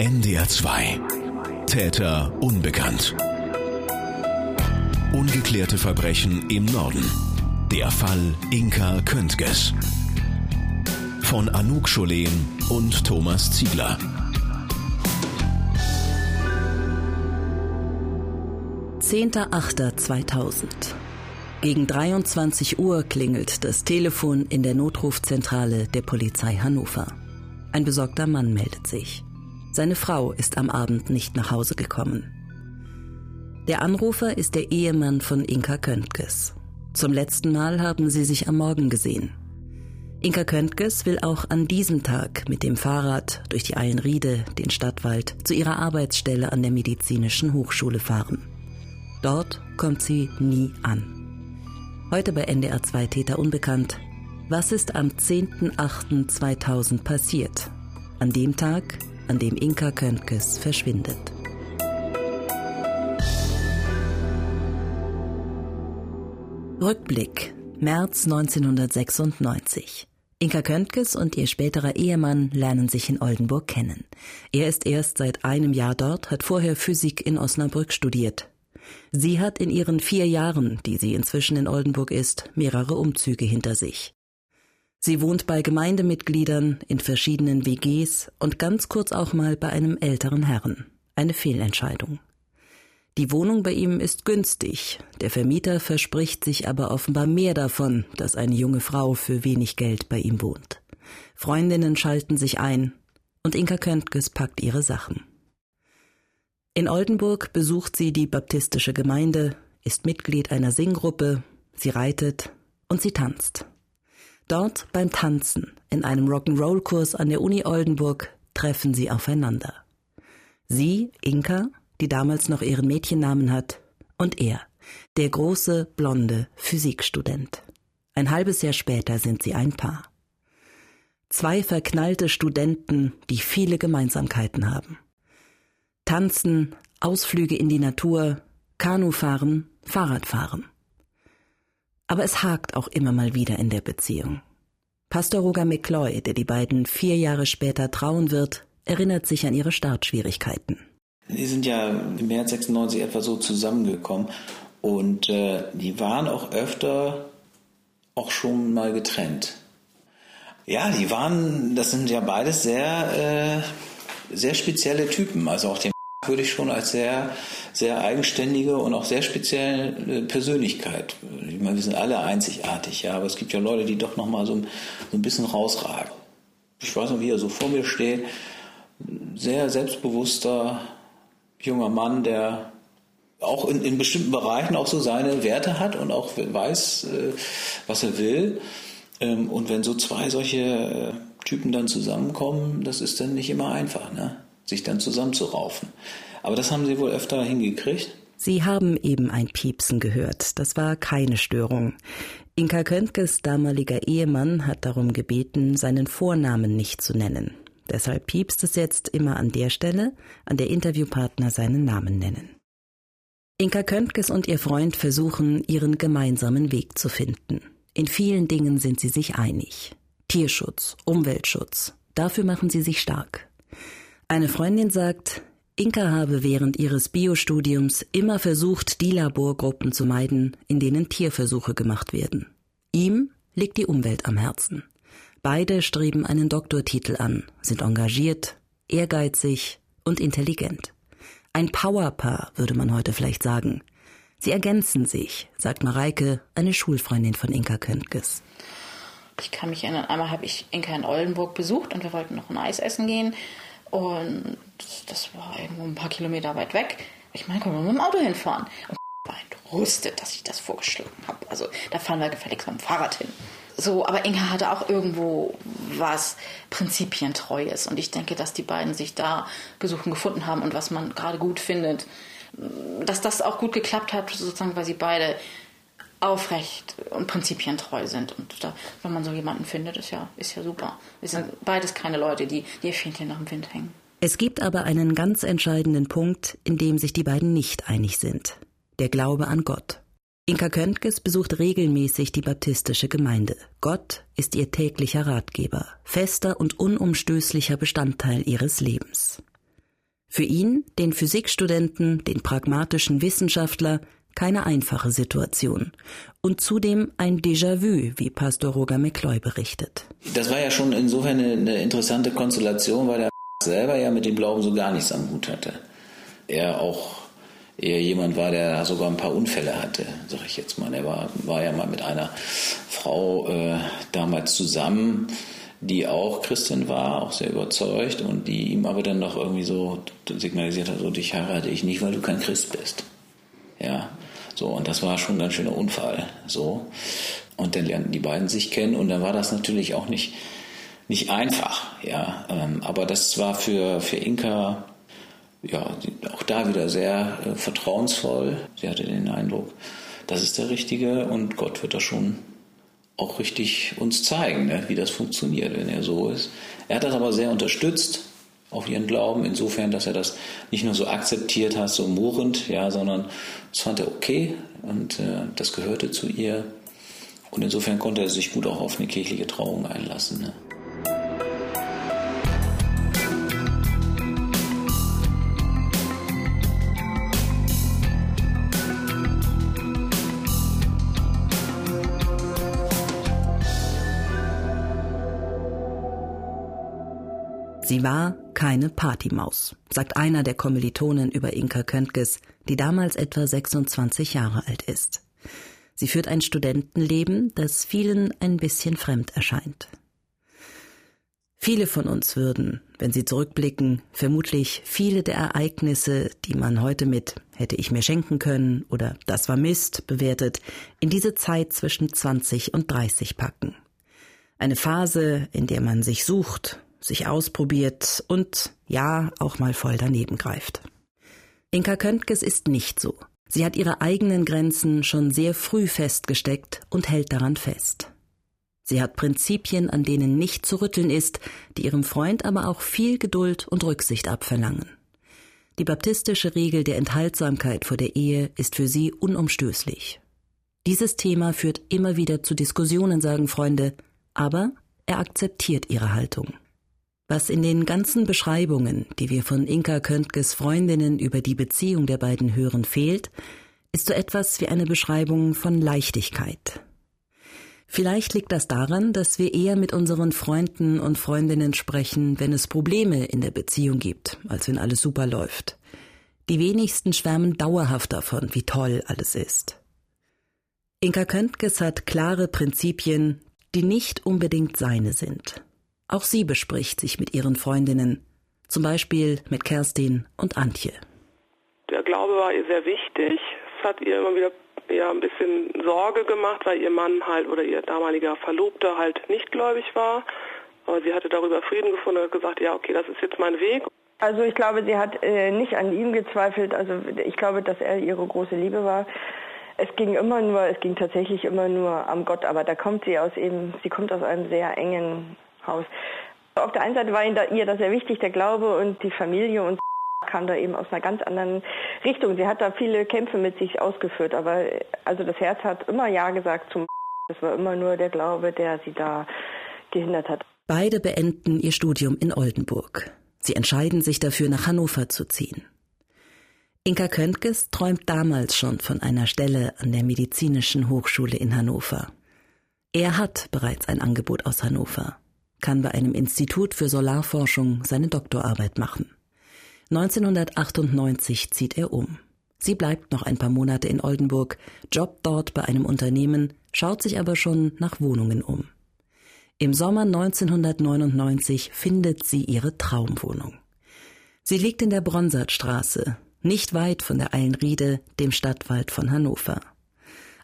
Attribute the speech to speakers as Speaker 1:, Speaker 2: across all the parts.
Speaker 1: NDR 2. Täter unbekannt. Ungeklärte Verbrechen im Norden. Der Fall Inka Köntges. Von Anouk Scholen und Thomas Ziegler.
Speaker 2: Zehnter Achter 2000. Gegen 23 Uhr klingelt das Telefon in der Notrufzentrale der Polizei Hannover. Ein besorgter Mann meldet sich. Seine Frau ist am Abend nicht nach Hause gekommen. Der Anrufer ist der Ehemann von Inka Köntges. Zum letzten Mal haben sie sich am Morgen gesehen. Inka Köntges will auch an diesem Tag mit dem Fahrrad durch die Eilenriede, den Stadtwald, zu ihrer Arbeitsstelle an der Medizinischen Hochschule fahren. Dort kommt sie nie an. Heute bei NDR 2 Täter unbekannt. Was ist am 10.08.2000 passiert? An dem Tag, an dem Inka Köntges verschwindet. Rückblick März 1996. Inka Köntges und ihr späterer Ehemann lernen sich in Oldenburg kennen. Er ist erst seit einem Jahr dort, hat vorher Physik in Osnabrück studiert. Sie hat in ihren vier Jahren, die sie inzwischen in Oldenburg ist, mehrere Umzüge hinter sich. Sie wohnt bei Gemeindemitgliedern, in verschiedenen WGs und ganz kurz auch mal bei einem älteren Herrn. Eine Fehlentscheidung. Die Wohnung bei ihm ist günstig, der Vermieter verspricht sich aber offenbar mehr davon, dass eine junge Frau für wenig Geld bei ihm wohnt. Freundinnen schalten sich ein und Inka Köntges packt ihre Sachen. In Oldenburg besucht sie die baptistische Gemeinde, ist Mitglied einer Singgruppe, sie reitet und sie tanzt. Dort beim Tanzen in einem Rock'n'Roll-Kurs an der Uni Oldenburg treffen sie aufeinander. Sie, Inka, die damals noch ihren Mädchennamen hat, und er, der große, blonde Physikstudent. Ein halbes Jahr später sind sie ein Paar. Zwei verknallte Studenten, die viele Gemeinsamkeiten haben. Tanzen, Ausflüge in die Natur, Kanufahren, Fahrradfahren. Aber es hakt auch immer mal wieder in der Beziehung. Pastor Roger McCloy, der die beiden vier Jahre später trauen wird, erinnert sich an ihre Startschwierigkeiten.
Speaker 3: Die sind ja im März 96 etwa so zusammengekommen und äh, die waren auch öfter auch schon mal getrennt. Ja, die waren, das sind ja beides sehr, äh, sehr spezielle Typen. Also auch den würde ich schon als sehr, sehr eigenständige und auch sehr spezielle Persönlichkeit. Ich meine, wir sind alle einzigartig, ja, aber es gibt ja Leute, die doch nochmal so, so ein bisschen rausragen. Ich weiß noch, wie er so vor mir steht. Sehr selbstbewusster junger Mann, der auch in, in bestimmten Bereichen auch so seine Werte hat und auch weiß, äh, was er will. Ähm, und wenn so zwei solche äh, Typen dann zusammenkommen, das ist dann nicht immer einfach, ne? Sich dann zusammenzuraufen. Aber das haben sie wohl öfter hingekriegt.
Speaker 2: Sie haben eben ein Piepsen gehört. Das war keine Störung. Inka Köntges damaliger Ehemann hat darum gebeten, seinen Vornamen nicht zu nennen. Deshalb piepst es jetzt immer an der Stelle, an der Interviewpartner seinen Namen nennen. Inka Köntges und ihr Freund versuchen, ihren gemeinsamen Weg zu finden. In vielen Dingen sind sie sich einig. Tierschutz, Umweltschutz, dafür machen sie sich stark. Eine Freundin sagt, Inka habe während ihres Biostudiums immer versucht, die Laborgruppen zu meiden, in denen Tierversuche gemacht werden. Ihm liegt die Umwelt am Herzen. Beide streben einen Doktortitel an, sind engagiert, ehrgeizig und intelligent. Ein Powerpaar, würde man heute vielleicht sagen. Sie ergänzen sich, sagt Mareike, eine Schulfreundin von Inka Köntges.
Speaker 4: Ich kann mich erinnern, einmal habe ich Inka in Oldenburg besucht und wir wollten noch ein Eis essen gehen. Und das war irgendwo ein paar Kilometer weit weg. Ich meine, können wir mit dem Auto hinfahren? Und war entrüstet, dass ich das vorgeschlagen habe. Also da fahren wir gefälligst mit dem Fahrrad hin. So, aber Inga hatte auch irgendwo was Prinzipientreues. Und ich denke, dass die beiden sich da gesucht gefunden haben und was man gerade gut findet. Dass das auch gut geklappt hat, sozusagen, weil sie beide aufrecht und prinzipientreu sind. Und da, wenn man so jemanden findet, ist ja, ist ja super. Wir sind beides keine Leute, die, die ihr Fähnchen nach dem Wind hängen.
Speaker 2: Es gibt aber einen ganz entscheidenden Punkt, in dem sich die beiden nicht einig sind. Der Glaube an Gott. Inka Köntges besucht regelmäßig die baptistische Gemeinde. Gott ist ihr täglicher Ratgeber, fester und unumstößlicher Bestandteil ihres Lebens. Für ihn, den Physikstudenten, den pragmatischen Wissenschaftler, keine einfache Situation. Und zudem ein Déjà-vu, wie Pastor Roger McCloy berichtet.
Speaker 3: Das war ja schon insofern eine, interessante Konstellation, weil er selber ja mit dem Glauben so gar nichts am Hut hatte. Er auch eher jemand war, der sogar ein paar Unfälle hatte, sag ich jetzt mal. Er war, war ja mal mit einer Frau äh, damals zusammen, die auch Christin war, auch sehr überzeugt und die ihm aber dann noch irgendwie so signalisiert hat, so dich heirate ich nicht, weil du kein Christ bist. Ja, so und das war schon ein ganz schöner Unfall. So und dann lernten die beiden sich kennen und dann war das natürlich auch nicht nicht einfach. Ja, ähm, aber das war für für Inka ja auch da wieder sehr äh, vertrauensvoll. Sie hatte den Eindruck, das ist der Richtige und Gott wird das schon auch richtig uns zeigen, ne, wie das funktioniert, wenn er so ist. Er hat das aber sehr unterstützt auf ihren Glauben, insofern, dass er das nicht nur so akzeptiert hat, so murrend, ja, sondern das fand er okay und äh, das gehörte zu ihr. Und insofern konnte er sich gut auch auf eine kirchliche Trauung einlassen. Ne.
Speaker 2: Sie war keine Partymaus, sagt einer der Kommilitonen über Inka Köntges, die damals etwa 26 Jahre alt ist. Sie führt ein Studentenleben, das vielen ein bisschen fremd erscheint. Viele von uns würden, wenn sie zurückblicken, vermutlich viele der Ereignisse, die man heute mit hätte ich mir schenken können oder das war Mist bewertet, in diese Zeit zwischen 20 und 30 packen. Eine Phase, in der man sich sucht, sich ausprobiert und ja, auch mal voll daneben greift. Inka Köntges ist nicht so. Sie hat ihre eigenen Grenzen schon sehr früh festgesteckt und hält daran fest. Sie hat Prinzipien, an denen nicht zu rütteln ist, die ihrem Freund aber auch viel Geduld und Rücksicht abverlangen. Die baptistische Regel der Enthaltsamkeit vor der Ehe ist für sie unumstößlich. Dieses Thema führt immer wieder zu Diskussionen, sagen Freunde, aber er akzeptiert ihre Haltung. Was in den ganzen Beschreibungen, die wir von Inka Köntges Freundinnen über die Beziehung der beiden hören, fehlt, ist so etwas wie eine Beschreibung von Leichtigkeit. Vielleicht liegt das daran, dass wir eher mit unseren Freunden und Freundinnen sprechen, wenn es Probleme in der Beziehung gibt, als wenn alles super läuft. Die wenigsten schwärmen dauerhaft davon, wie toll alles ist. Inka Köntges hat klare Prinzipien, die nicht unbedingt seine sind. Auch sie bespricht sich mit ihren Freundinnen, zum Beispiel mit Kerstin und Antje.
Speaker 5: Der Glaube war ihr sehr wichtig. Es hat ihr immer wieder ja, ein bisschen Sorge gemacht, weil ihr Mann halt oder ihr damaliger Verlobter halt nicht gläubig war. Aber sie hatte darüber Frieden gefunden und hat gesagt, ja, okay, das ist jetzt mein Weg.
Speaker 6: Also ich glaube, sie hat äh, nicht an ihm gezweifelt. Also ich glaube, dass er ihre große Liebe war. Es ging immer nur, es ging tatsächlich immer nur am Gott. Aber da kommt sie aus eben, sie kommt aus einem sehr engen Haus. Auf der einen Seite war ihr das sehr wichtig, der Glaube und die Familie und kam da eben aus einer ganz anderen Richtung. Sie hat da viele Kämpfe mit sich ausgeführt, aber also das Herz hat immer Ja gesagt zum Das war immer nur der Glaube, der sie da gehindert hat.
Speaker 2: Beide beenden ihr Studium in Oldenburg. Sie entscheiden sich dafür, nach Hannover zu ziehen. Inka Köntges träumt damals schon von einer Stelle an der Medizinischen Hochschule in Hannover. Er hat bereits ein Angebot aus Hannover kann bei einem Institut für Solarforschung seine Doktorarbeit machen. 1998 zieht er um. Sie bleibt noch ein paar Monate in Oldenburg, jobbt dort bei einem Unternehmen, schaut sich aber schon nach Wohnungen um. Im Sommer 1999 findet sie ihre Traumwohnung. Sie liegt in der Bronsartstraße, nicht weit von der Eilenriede, dem Stadtwald von Hannover.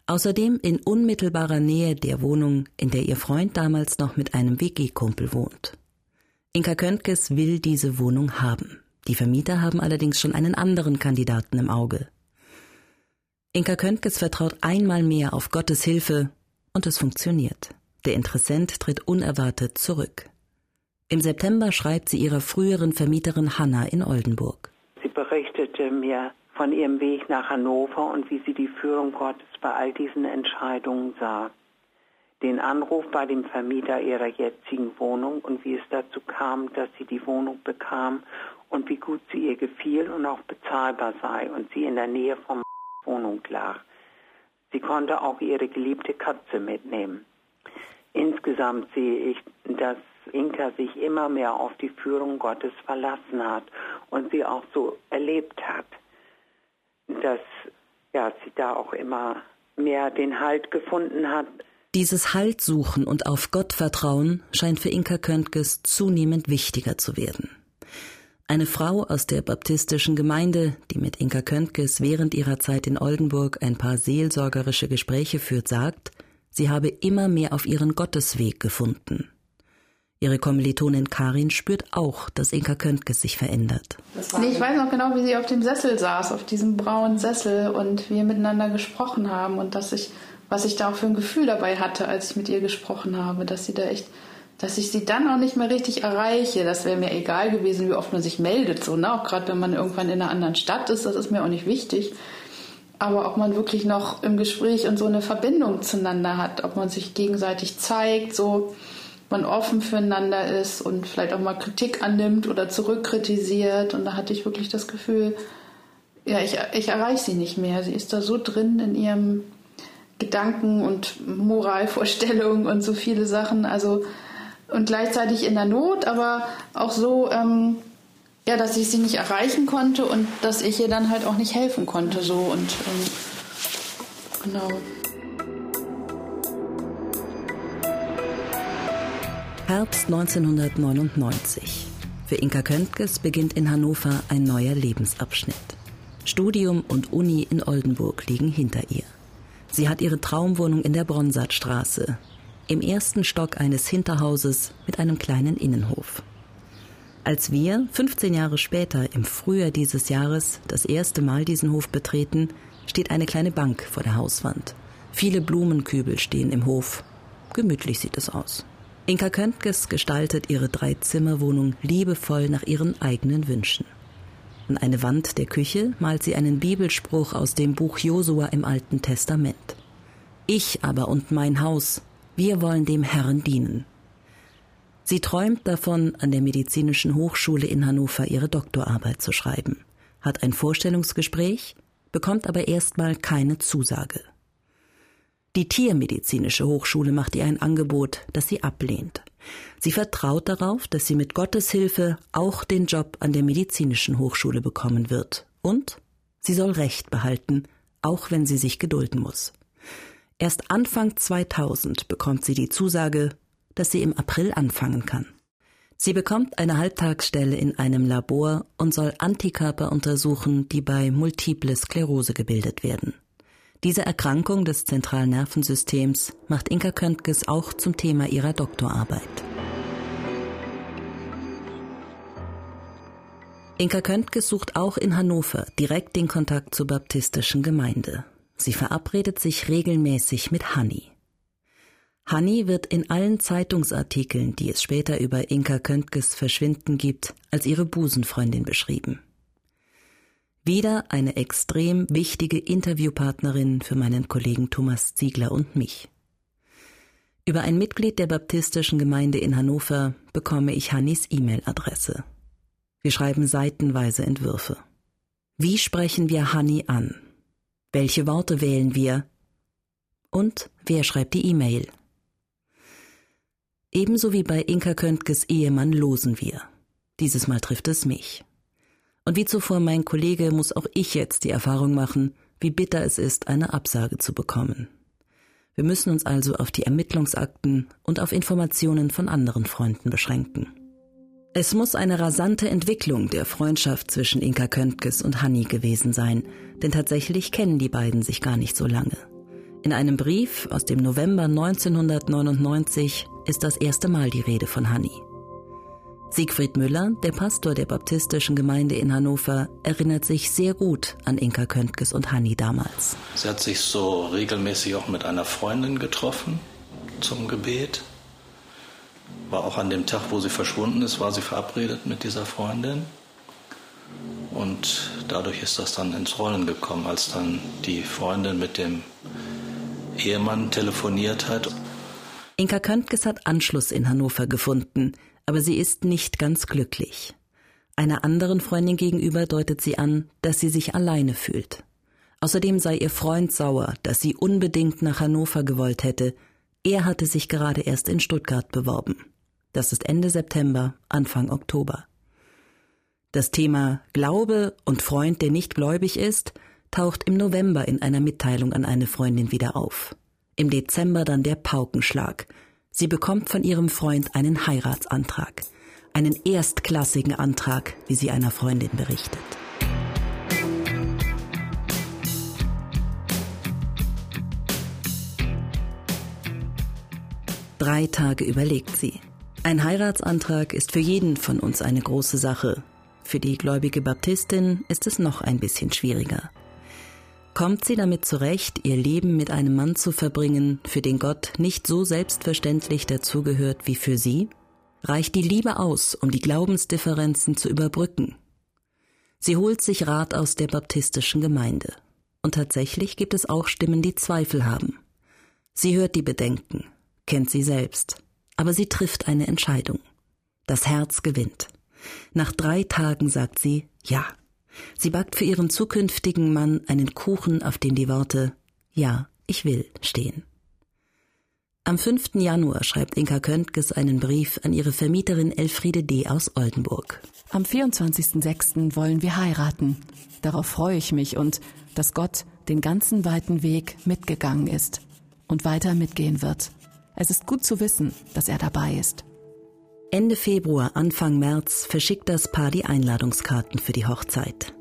Speaker 2: Außerdem in unmittelbarer Nähe der Wohnung, in der ihr Freund damals noch mit einem WG-Kumpel wohnt. Inka Köntges will diese Wohnung haben. Die Vermieter haben allerdings schon einen anderen Kandidaten im Auge. Inka Köntges vertraut einmal mehr auf Gottes Hilfe und es funktioniert. Der Interessent tritt unerwartet zurück. Im September schreibt sie ihrer früheren Vermieterin Hanna in Oldenburg.
Speaker 7: Sie berichtete mir von ihrem Weg nach Hannover und wie sie die Führung Gottes bei all diesen Entscheidungen sah. Den Anruf bei dem Vermieter ihrer jetzigen Wohnung und wie es dazu kam, dass sie die Wohnung bekam und wie gut sie ihr gefiel und auch bezahlbar sei und sie in der Nähe vom Wohnung lag. Sie konnte auch ihre geliebte Katze mitnehmen. Insgesamt sehe ich, dass Inka sich immer mehr auf die Führung Gottes verlassen hat und sie auch so erlebt hat, dass ja, sie da auch immer mehr den Halt gefunden hat.
Speaker 2: Dieses Halt suchen und auf Gott vertrauen scheint für Inka Köntges zunehmend wichtiger zu werden. Eine Frau aus der baptistischen Gemeinde, die mit Inka Köntges während ihrer Zeit in Oldenburg ein paar seelsorgerische Gespräche führt, sagt, sie habe immer mehr auf ihren Gottesweg gefunden. Ihre Kommilitonin Karin spürt auch, dass Inka Köntges sich verändert.
Speaker 8: Nee, ich weiß noch genau, wie sie auf dem Sessel saß, auf diesem braunen Sessel und wir miteinander gesprochen haben und dass ich, was ich da auch für ein Gefühl dabei hatte, als ich mit ihr gesprochen habe, dass sie da echt dass ich sie dann auch nicht mehr richtig erreiche. Das wäre mir egal gewesen, wie oft man sich meldet. So, ne? Auch gerade wenn man irgendwann in einer anderen Stadt ist, das ist mir auch nicht wichtig. Aber ob man wirklich noch im Gespräch und so eine Verbindung zueinander hat, ob man sich gegenseitig zeigt, so man offen füreinander ist und vielleicht auch mal Kritik annimmt oder zurückkritisiert. Und da hatte ich wirklich das Gefühl, ja, ich, ich erreiche sie nicht mehr. Sie ist da so drin in ihrem Gedanken und Moralvorstellungen und so viele Sachen. Also und gleichzeitig in der Not, aber auch so, ähm, ja, dass ich sie nicht erreichen konnte und dass ich ihr dann halt auch nicht helfen konnte. So und ähm, genau.
Speaker 2: Herbst 1999. Für Inka Köntges beginnt in Hannover ein neuer Lebensabschnitt. Studium und Uni in Oldenburg liegen hinter ihr. Sie hat ihre Traumwohnung in der Bronsartstraße, im ersten Stock eines Hinterhauses mit einem kleinen Innenhof. Als wir 15 Jahre später im Frühjahr dieses Jahres das erste Mal diesen Hof betreten, steht eine kleine Bank vor der Hauswand. Viele Blumenkübel stehen im Hof. Gemütlich sieht es aus. Inka Köntges gestaltet ihre Dreizimmerwohnung liebevoll nach ihren eigenen Wünschen. An eine Wand der Küche malt sie einen Bibelspruch aus dem Buch Josua im Alten Testament. Ich aber und mein Haus, wir wollen dem Herrn dienen. Sie träumt davon, an der Medizinischen Hochschule in Hannover ihre Doktorarbeit zu schreiben, hat ein Vorstellungsgespräch, bekommt aber erstmal keine Zusage. Die Tiermedizinische Hochschule macht ihr ein Angebot, das sie ablehnt. Sie vertraut darauf, dass sie mit Gottes Hilfe auch den Job an der Medizinischen Hochschule bekommen wird. Und sie soll Recht behalten, auch wenn sie sich gedulden muss. Erst Anfang 2000 bekommt sie die Zusage, dass sie im April anfangen kann. Sie bekommt eine Halbtagsstelle in einem Labor und soll Antikörper untersuchen, die bei Multiple Sklerose gebildet werden. Diese Erkrankung des zentralen Nervensystems macht Inka Köntges auch zum Thema ihrer Doktorarbeit. Inka Köntges sucht auch in Hannover direkt den Kontakt zur baptistischen Gemeinde. Sie verabredet sich regelmäßig mit Hanni. Hanni wird in allen Zeitungsartikeln, die es später über Inka Köntges Verschwinden gibt, als ihre Busenfreundin beschrieben. Wieder eine extrem wichtige Interviewpartnerin für meinen Kollegen Thomas Ziegler und mich. Über ein Mitglied der baptistischen Gemeinde in Hannover bekomme ich Hannis E-Mail-Adresse. Wir schreiben seitenweise Entwürfe. Wie sprechen wir Hanni an? Welche Worte wählen wir? Und wer schreibt die E-Mail? Ebenso wie bei Inka Köntges Ehemann losen wir. Dieses Mal trifft es mich. Und wie zuvor mein Kollege muss auch ich jetzt die Erfahrung machen, wie bitter es ist, eine Absage zu bekommen. Wir müssen uns also auf die Ermittlungsakten und auf Informationen von anderen Freunden beschränken. Es muss eine rasante Entwicklung der Freundschaft zwischen Inka Köntges und Hanni gewesen sein, denn tatsächlich kennen die beiden sich gar nicht so lange. In einem Brief aus dem November 1999 ist das erste Mal die Rede von Hanni. Siegfried Müller, der Pastor der baptistischen Gemeinde in Hannover, erinnert sich sehr gut an Inka Köntges und Hanni damals.
Speaker 9: Sie hat sich so regelmäßig auch mit einer Freundin getroffen zum Gebet war auch an dem Tag, wo sie verschwunden ist, war sie verabredet mit dieser Freundin. Und dadurch ist das dann ins Rollen gekommen, als dann die Freundin mit dem Ehemann telefoniert hat.
Speaker 2: Inka Köntges hat Anschluss in Hannover gefunden, aber sie ist nicht ganz glücklich. Einer anderen Freundin gegenüber deutet sie an, dass sie sich alleine fühlt. Außerdem sei ihr Freund sauer, dass sie unbedingt nach Hannover gewollt hätte. Er hatte sich gerade erst in Stuttgart beworben. Das ist Ende September, Anfang Oktober. Das Thema Glaube und Freund, der nicht gläubig ist, taucht im November in einer Mitteilung an eine Freundin wieder auf. Im Dezember dann der Paukenschlag. Sie bekommt von ihrem Freund einen Heiratsantrag. Einen erstklassigen Antrag, wie sie einer Freundin berichtet. Drei Tage überlegt sie. Ein Heiratsantrag ist für jeden von uns eine große Sache. Für die gläubige Baptistin ist es noch ein bisschen schwieriger. Kommt sie damit zurecht, ihr Leben mit einem Mann zu verbringen, für den Gott nicht so selbstverständlich dazugehört wie für sie? Reicht die Liebe aus, um die Glaubensdifferenzen zu überbrücken? Sie holt sich Rat aus der baptistischen Gemeinde. Und tatsächlich gibt es auch Stimmen, die Zweifel haben. Sie hört die Bedenken, kennt sie selbst, aber sie trifft eine Entscheidung. Das Herz gewinnt. Nach drei Tagen sagt sie Ja. Sie backt für ihren zukünftigen Mann einen Kuchen, auf dem die Worte Ja, ich will stehen. Am 5. Januar schreibt Inka Köntges einen Brief an ihre Vermieterin Elfriede D. aus Oldenburg.
Speaker 10: Am 24.06. wollen wir heiraten. Darauf freue ich mich und dass Gott den ganzen weiten Weg mitgegangen ist und weiter mitgehen wird. Es ist gut zu wissen, dass er dabei ist.
Speaker 2: Ende Februar, Anfang März verschickt das Paar die Einladungskarten für die Hochzeit.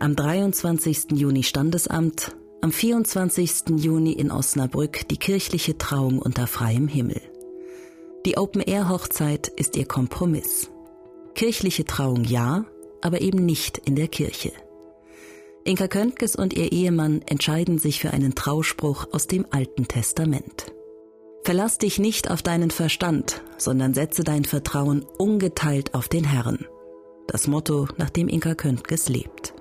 Speaker 2: Am 23. Juni Standesamt, am 24. Juni in Osnabrück die kirchliche Trauung unter freiem Himmel. Die Open-Air-Hochzeit ist ihr Kompromiss. Kirchliche Trauung ja, aber eben nicht in der Kirche. Inka Köntges und ihr Ehemann entscheiden sich für einen Trauspruch aus dem Alten Testament. Verlass dich nicht auf deinen Verstand, sondern setze dein Vertrauen ungeteilt auf den Herrn. Das Motto, nach dem Inka Köntges lebt.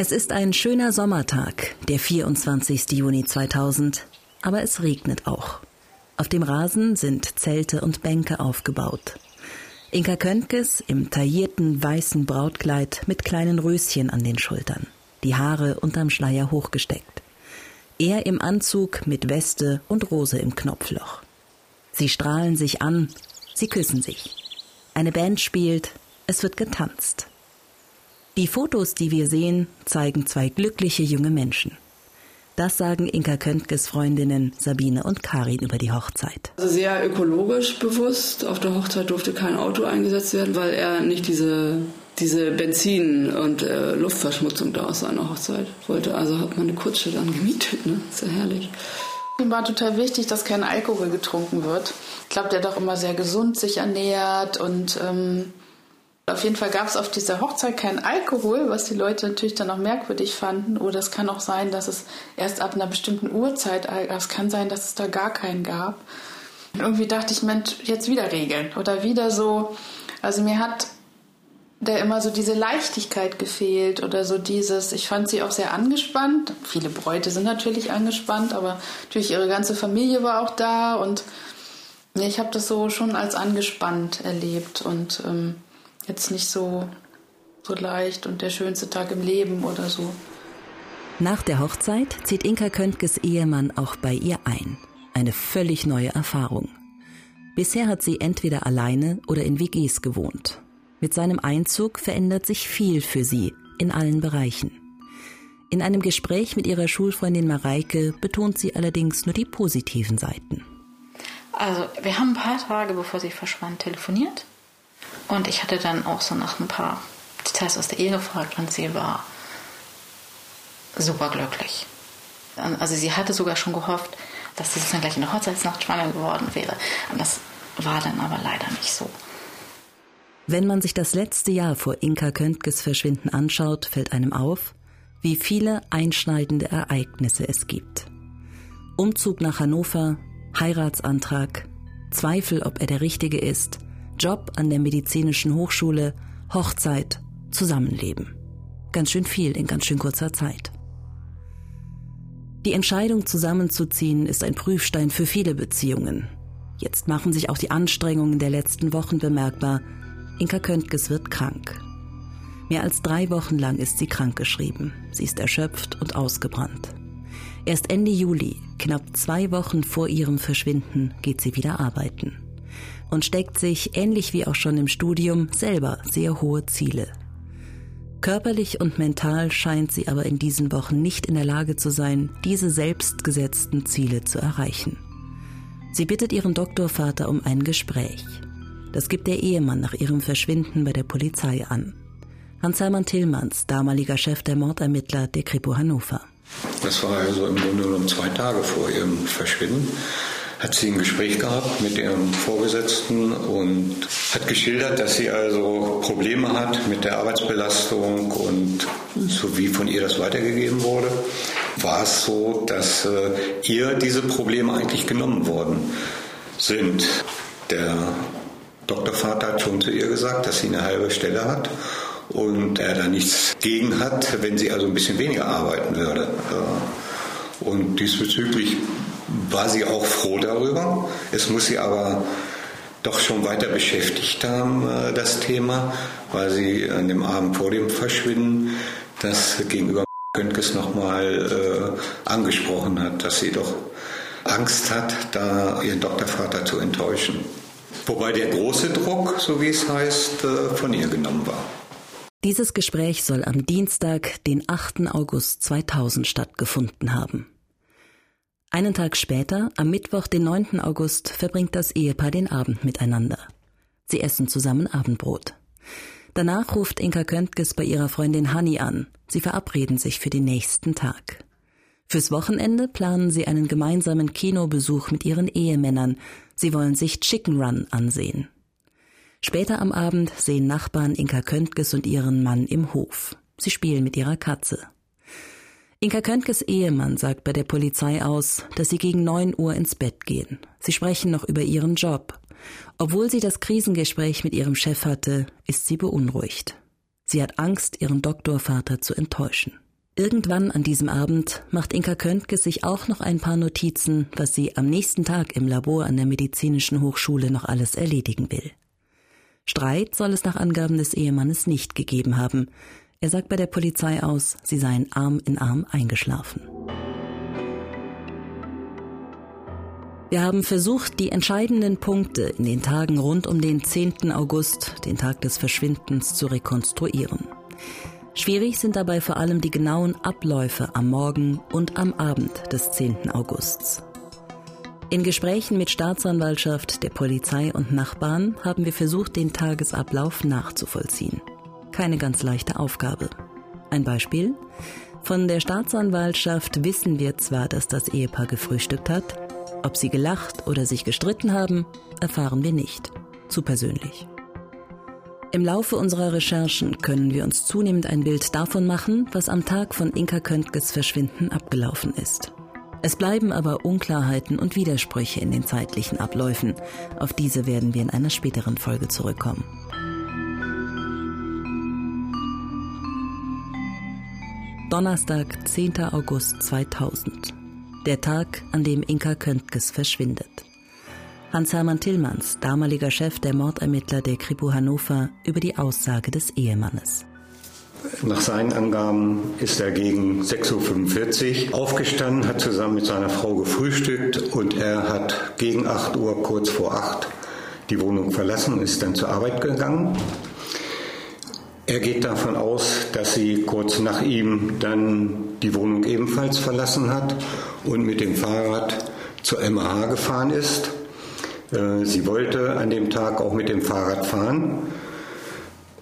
Speaker 2: Es ist ein schöner Sommertag, der 24. Juni 2000, aber es regnet auch. Auf dem Rasen sind Zelte und Bänke aufgebaut. Inka Köntges im taillierten weißen Brautkleid mit kleinen Röschen an den Schultern, die Haare unterm Schleier hochgesteckt. Er im Anzug mit Weste und Rose im Knopfloch. Sie strahlen sich an, sie küssen sich. Eine Band spielt, es wird getanzt. Die Fotos, die wir sehen, zeigen zwei glückliche junge Menschen. Das sagen Inka Köntges Freundinnen Sabine und Karin über die Hochzeit.
Speaker 11: Also sehr ökologisch bewusst. Auf der Hochzeit durfte kein Auto eingesetzt werden, weil er nicht diese, diese Benzin- und äh, Luftverschmutzung da aus seiner Hochzeit wollte. Also hat man eine Kutsche dann gemietet. Ne? Ist ja herrlich.
Speaker 8: Ihm war total wichtig, dass kein Alkohol getrunken wird. Ich glaube, der hat auch immer sehr gesund sich ernährt und ähm, auf jeden Fall gab es auf dieser Hochzeit keinen Alkohol, was die Leute natürlich dann auch merkwürdig fanden. Oder es kann auch sein, dass es erst ab einer bestimmten Uhrzeit, es kann sein, dass es da gar keinen gab. Und irgendwie dachte ich, Mensch, jetzt wieder Regeln oder wieder so. Also mir hat da immer so diese Leichtigkeit gefehlt oder so dieses, ich fand sie auch sehr angespannt. Viele Bräute sind natürlich angespannt, aber natürlich ihre ganze Familie war auch da und ich habe das so schon als angespannt erlebt und ähm, jetzt nicht so, so leicht und der schönste Tag im Leben oder so.
Speaker 2: Nach der Hochzeit zieht Inka Köntges Ehemann auch bei ihr ein. Eine völlig neue Erfahrung. Bisher hat sie entweder alleine oder in WGs gewohnt. Mit seinem Einzug verändert sich viel für sie in allen Bereichen. In einem Gespräch mit ihrer Schulfreundin Mareike betont sie allerdings nur die positiven Seiten.
Speaker 4: Also, wir haben ein paar Tage, bevor sie verschwand, telefoniert. Und ich hatte dann auch so nach ein paar Details aus der Ehe gefragt und sie war super glücklich. Also sie hatte sogar schon gehofft, dass sie dann gleich in der Hochzeitsnacht schwanger geworden wäre. Und das war dann aber leider nicht so.
Speaker 2: Wenn man sich das letzte Jahr vor Inka Köntges Verschwinden anschaut, fällt einem auf, wie viele einschneidende Ereignisse es gibt. Umzug nach Hannover, Heiratsantrag, Zweifel, ob er der Richtige ist, Job an der medizinischen Hochschule, Hochzeit, Zusammenleben. Ganz schön viel in ganz schön kurzer Zeit. Die Entscheidung zusammenzuziehen ist ein Prüfstein für viele Beziehungen. Jetzt machen sich auch die Anstrengungen der letzten Wochen bemerkbar. Inka Köntges wird krank. Mehr als drei Wochen lang ist sie krankgeschrieben. Sie ist erschöpft und ausgebrannt. Erst Ende Juli, knapp zwei Wochen vor ihrem Verschwinden, geht sie wieder arbeiten und steckt sich, ähnlich wie auch schon im Studium, selber sehr hohe Ziele. Körperlich und mental scheint sie aber in diesen Wochen nicht in der Lage zu sein, diese selbstgesetzten Ziele zu erreichen. Sie bittet ihren Doktorvater um ein Gespräch. Das gibt der Ehemann nach ihrem Verschwinden bei der Polizei an. Hans-Hermann Tillmanns, damaliger Chef der Mordermittler der Kripo Hannover.
Speaker 12: Das war also im Grunde genommen zwei Tage vor ihrem Verschwinden. Hat sie ein Gespräch gehabt mit ihrem Vorgesetzten und hat geschildert, dass sie also Probleme hat mit der Arbeitsbelastung und so wie von ihr das weitergegeben wurde, war es so, dass äh, ihr diese Probleme eigentlich genommen worden sind. Der Doktorvater hat schon zu ihr gesagt, dass sie eine halbe Stelle hat und er da nichts gegen hat, wenn sie also ein bisschen weniger arbeiten würde. Und diesbezüglich war sie auch froh darüber. Es muss sie aber doch schon weiter beschäftigt haben, äh, das Thema, weil sie an dem Abend vor dem Verschwinden das gegenüber Köntges nochmal äh, angesprochen hat, dass sie doch Angst hat, da ihren Doktorvater zu enttäuschen. Wobei der große Druck, so wie es heißt, äh, von ihr genommen war.
Speaker 2: Dieses Gespräch soll am Dienstag, den 8. August 2000 stattgefunden haben. Einen Tag später, am Mittwoch, den 9. August, verbringt das Ehepaar den Abend miteinander. Sie essen zusammen Abendbrot. Danach ruft Inka Köntges bei ihrer Freundin Hanni an. Sie verabreden sich für den nächsten Tag. Fürs Wochenende planen sie einen gemeinsamen Kinobesuch mit ihren Ehemännern. Sie wollen sich Chicken Run ansehen. Später am Abend sehen Nachbarn Inka Köntges und ihren Mann im Hof. Sie spielen mit ihrer Katze. Inka Köntges Ehemann sagt bei der Polizei aus, dass sie gegen neun Uhr ins Bett gehen. Sie sprechen noch über ihren Job. Obwohl sie das Krisengespräch mit ihrem Chef hatte, ist sie beunruhigt. Sie hat Angst, ihren Doktorvater zu enttäuschen. Irgendwann an diesem Abend macht Inka Köntges sich auch noch ein paar Notizen, was sie am nächsten Tag im Labor an der Medizinischen Hochschule noch alles erledigen will. Streit soll es nach Angaben des Ehemannes nicht gegeben haben. Er sagt bei der Polizei aus, sie seien Arm in Arm eingeschlafen. Wir haben versucht, die entscheidenden Punkte in den Tagen rund um den 10. August, den Tag des Verschwindens, zu rekonstruieren. Schwierig sind dabei vor allem die genauen Abläufe am Morgen und am Abend des 10. Augusts. In Gesprächen mit Staatsanwaltschaft, der Polizei und Nachbarn haben wir versucht, den Tagesablauf nachzuvollziehen. Keine ganz leichte Aufgabe. Ein Beispiel? Von der Staatsanwaltschaft wissen wir zwar, dass das Ehepaar gefrühstückt hat, ob sie gelacht oder sich gestritten haben, erfahren wir nicht. Zu persönlich. Im Laufe unserer Recherchen können wir uns zunehmend ein Bild davon machen, was am Tag von Inka Köntges Verschwinden abgelaufen ist. Es bleiben aber Unklarheiten und Widersprüche in den zeitlichen Abläufen. Auf diese werden wir in einer späteren Folge zurückkommen. Donnerstag, 10. August 2000. Der Tag, an dem Inka Köntges verschwindet. Hans-Hermann Tillmanns, damaliger Chef der Mordermittler der Kripo Hannover, über die Aussage des Ehemannes.
Speaker 12: Nach seinen Angaben ist er gegen 6.45 Uhr aufgestanden, hat zusammen mit seiner Frau gefrühstückt und er hat gegen 8 Uhr, kurz vor 8, die Wohnung verlassen und ist dann zur Arbeit gegangen. Er geht davon aus, dass sie kurz nach ihm dann die Wohnung ebenfalls verlassen hat und mit dem Fahrrad zur MAH gefahren ist. Äh, sie wollte an dem Tag auch mit dem Fahrrad fahren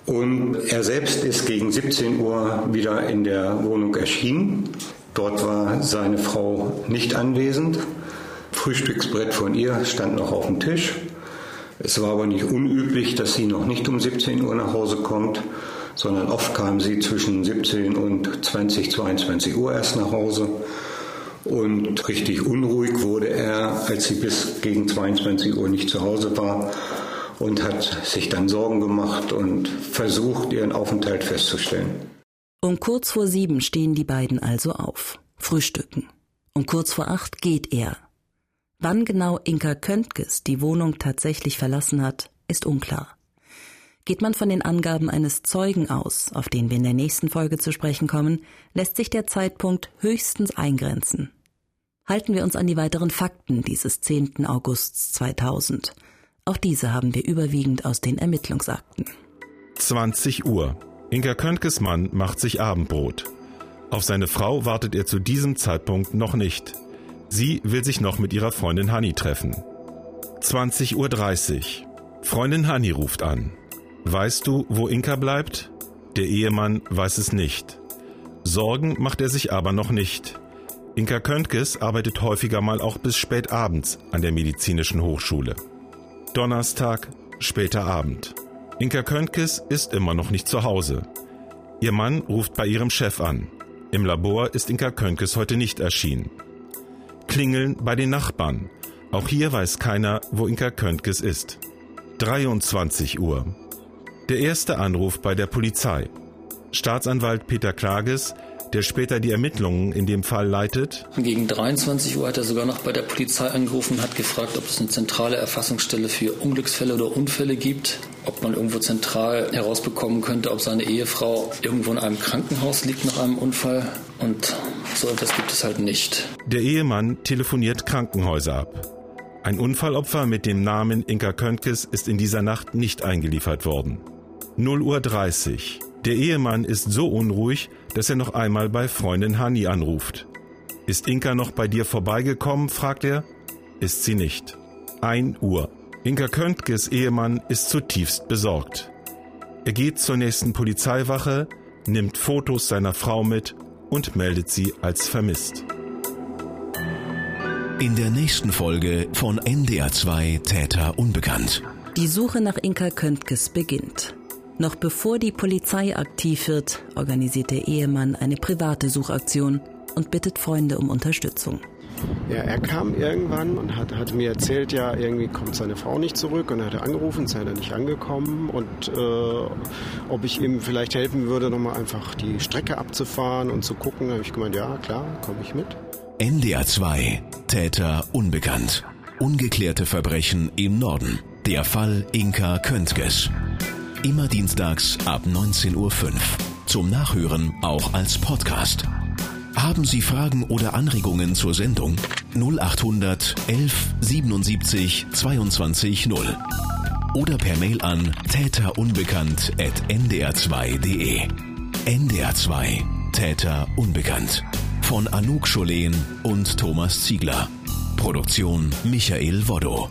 Speaker 12: und er selbst ist gegen 17 Uhr wieder in der Wohnung erschienen. Dort war seine Frau nicht anwesend. Frühstücksbrett von ihr stand noch auf dem Tisch. Es war aber nicht unüblich, dass sie noch nicht um 17 Uhr nach Hause kommt. sondern oft kam sie zwischen 17 und 20, 22 Uhr erst nach Hause. Und richtig unruhig wurde er, als sie bis gegen 22 Uhr nicht zu Hause war und hat sich dann Sorgen gemacht und versucht, ihren Aufenthalt festzustellen.
Speaker 2: Um kurz vor sieben stehen die beiden also auf, frühstücken. Um kurz vor acht geht er. Wann genau Inka Köntges die Wohnung tatsächlich verlassen hat, ist unklar. Geht man von den Angaben eines Zeugen aus, auf den wir in der nächsten Folge zu sprechen kommen, lässt sich der Zeitpunkt höchstens eingrenzen. Halten wir uns an die weiteren Fakten dieses 10. August 2000. Auch diese haben wir überwiegend aus den Ermittlungsakten.
Speaker 13: 20 Uhr. Inka Köntges Mann macht sich Abendbrot. Auf seine Frau wartet er zu diesem Zeitpunkt noch nicht. Sie will sich noch mit ihrer Freundin Hanni treffen. 20.30 Uhr. Freundin Hanni ruft an. Weißt du, wo Inka bleibt? Der Ehemann weiß es nicht. Sorgen macht er sich aber noch nicht. Inka Köntges arbeitet häufiger mal auch bis spät abends an der Medizinischen Hochschule. Donnerstag, später Abend. Inka Köntges ist immer noch nicht zu Hause. Ihr Mann ruft bei ihrem Chef an. Im Labor ist Inka Köntges heute nicht erschienen. Klingeln bei den Nachbarn. Auch hier weiß keiner, wo Inka Köntges ist. 23 Uhr. Der erste Anruf bei der Polizei. Staatsanwalt Peter Klages der später die Ermittlungen in dem Fall leitet.
Speaker 14: Gegen 23 Uhr hat er sogar noch bei der Polizei angerufen und hat gefragt, ob es eine zentrale Erfassungsstelle für Unglücksfälle oder Unfälle gibt, ob man irgendwo zentral herausbekommen könnte, ob seine Ehefrau irgendwo in einem Krankenhaus liegt nach einem Unfall. Und so etwas gibt es halt nicht.
Speaker 13: Der Ehemann telefoniert Krankenhäuser ab. Ein Unfallopfer mit dem Namen Inka Köntges ist in dieser Nacht nicht eingeliefert worden. 0 Uhr 30. Der Ehemann ist so unruhig, dass er noch einmal bei Freundin Hani anruft. Ist Inka noch bei dir vorbeigekommen? fragt er. Ist sie nicht. 1 Uhr. Inka Köntges Ehemann ist zutiefst besorgt. Er geht zur nächsten Polizeiwache, nimmt Fotos seiner Frau mit und meldet sie als vermisst.
Speaker 1: In der nächsten Folge von NDR2 Täter Unbekannt.
Speaker 2: Die Suche nach Inka Köntges beginnt. Noch bevor die Polizei aktiv wird, organisiert der Ehemann eine private Suchaktion und bittet Freunde um Unterstützung.
Speaker 15: Ja, er kam irgendwann und hat, hat mir erzählt, ja, irgendwie kommt seine Frau nicht zurück und er hat angerufen, sei er nicht angekommen und äh, ob ich ihm vielleicht helfen würde, nochmal einfach die Strecke abzufahren und zu gucken. Da habe ich gemeint, ja, klar, komme ich mit.
Speaker 1: NDR 2, Täter unbekannt. Ungeklärte Verbrechen im Norden. Der Fall Inka Köntges. Immer dienstags ab 19.05 Uhr. Zum Nachhören auch als Podcast. Haben Sie Fragen oder Anregungen zur Sendung? 0800 11 77 22 0. Oder per Mail an täterunbekannt.ndr2.de. NDR2 Täter unbekannt. Von Anouk Scholen und Thomas Ziegler. Produktion Michael Woddo.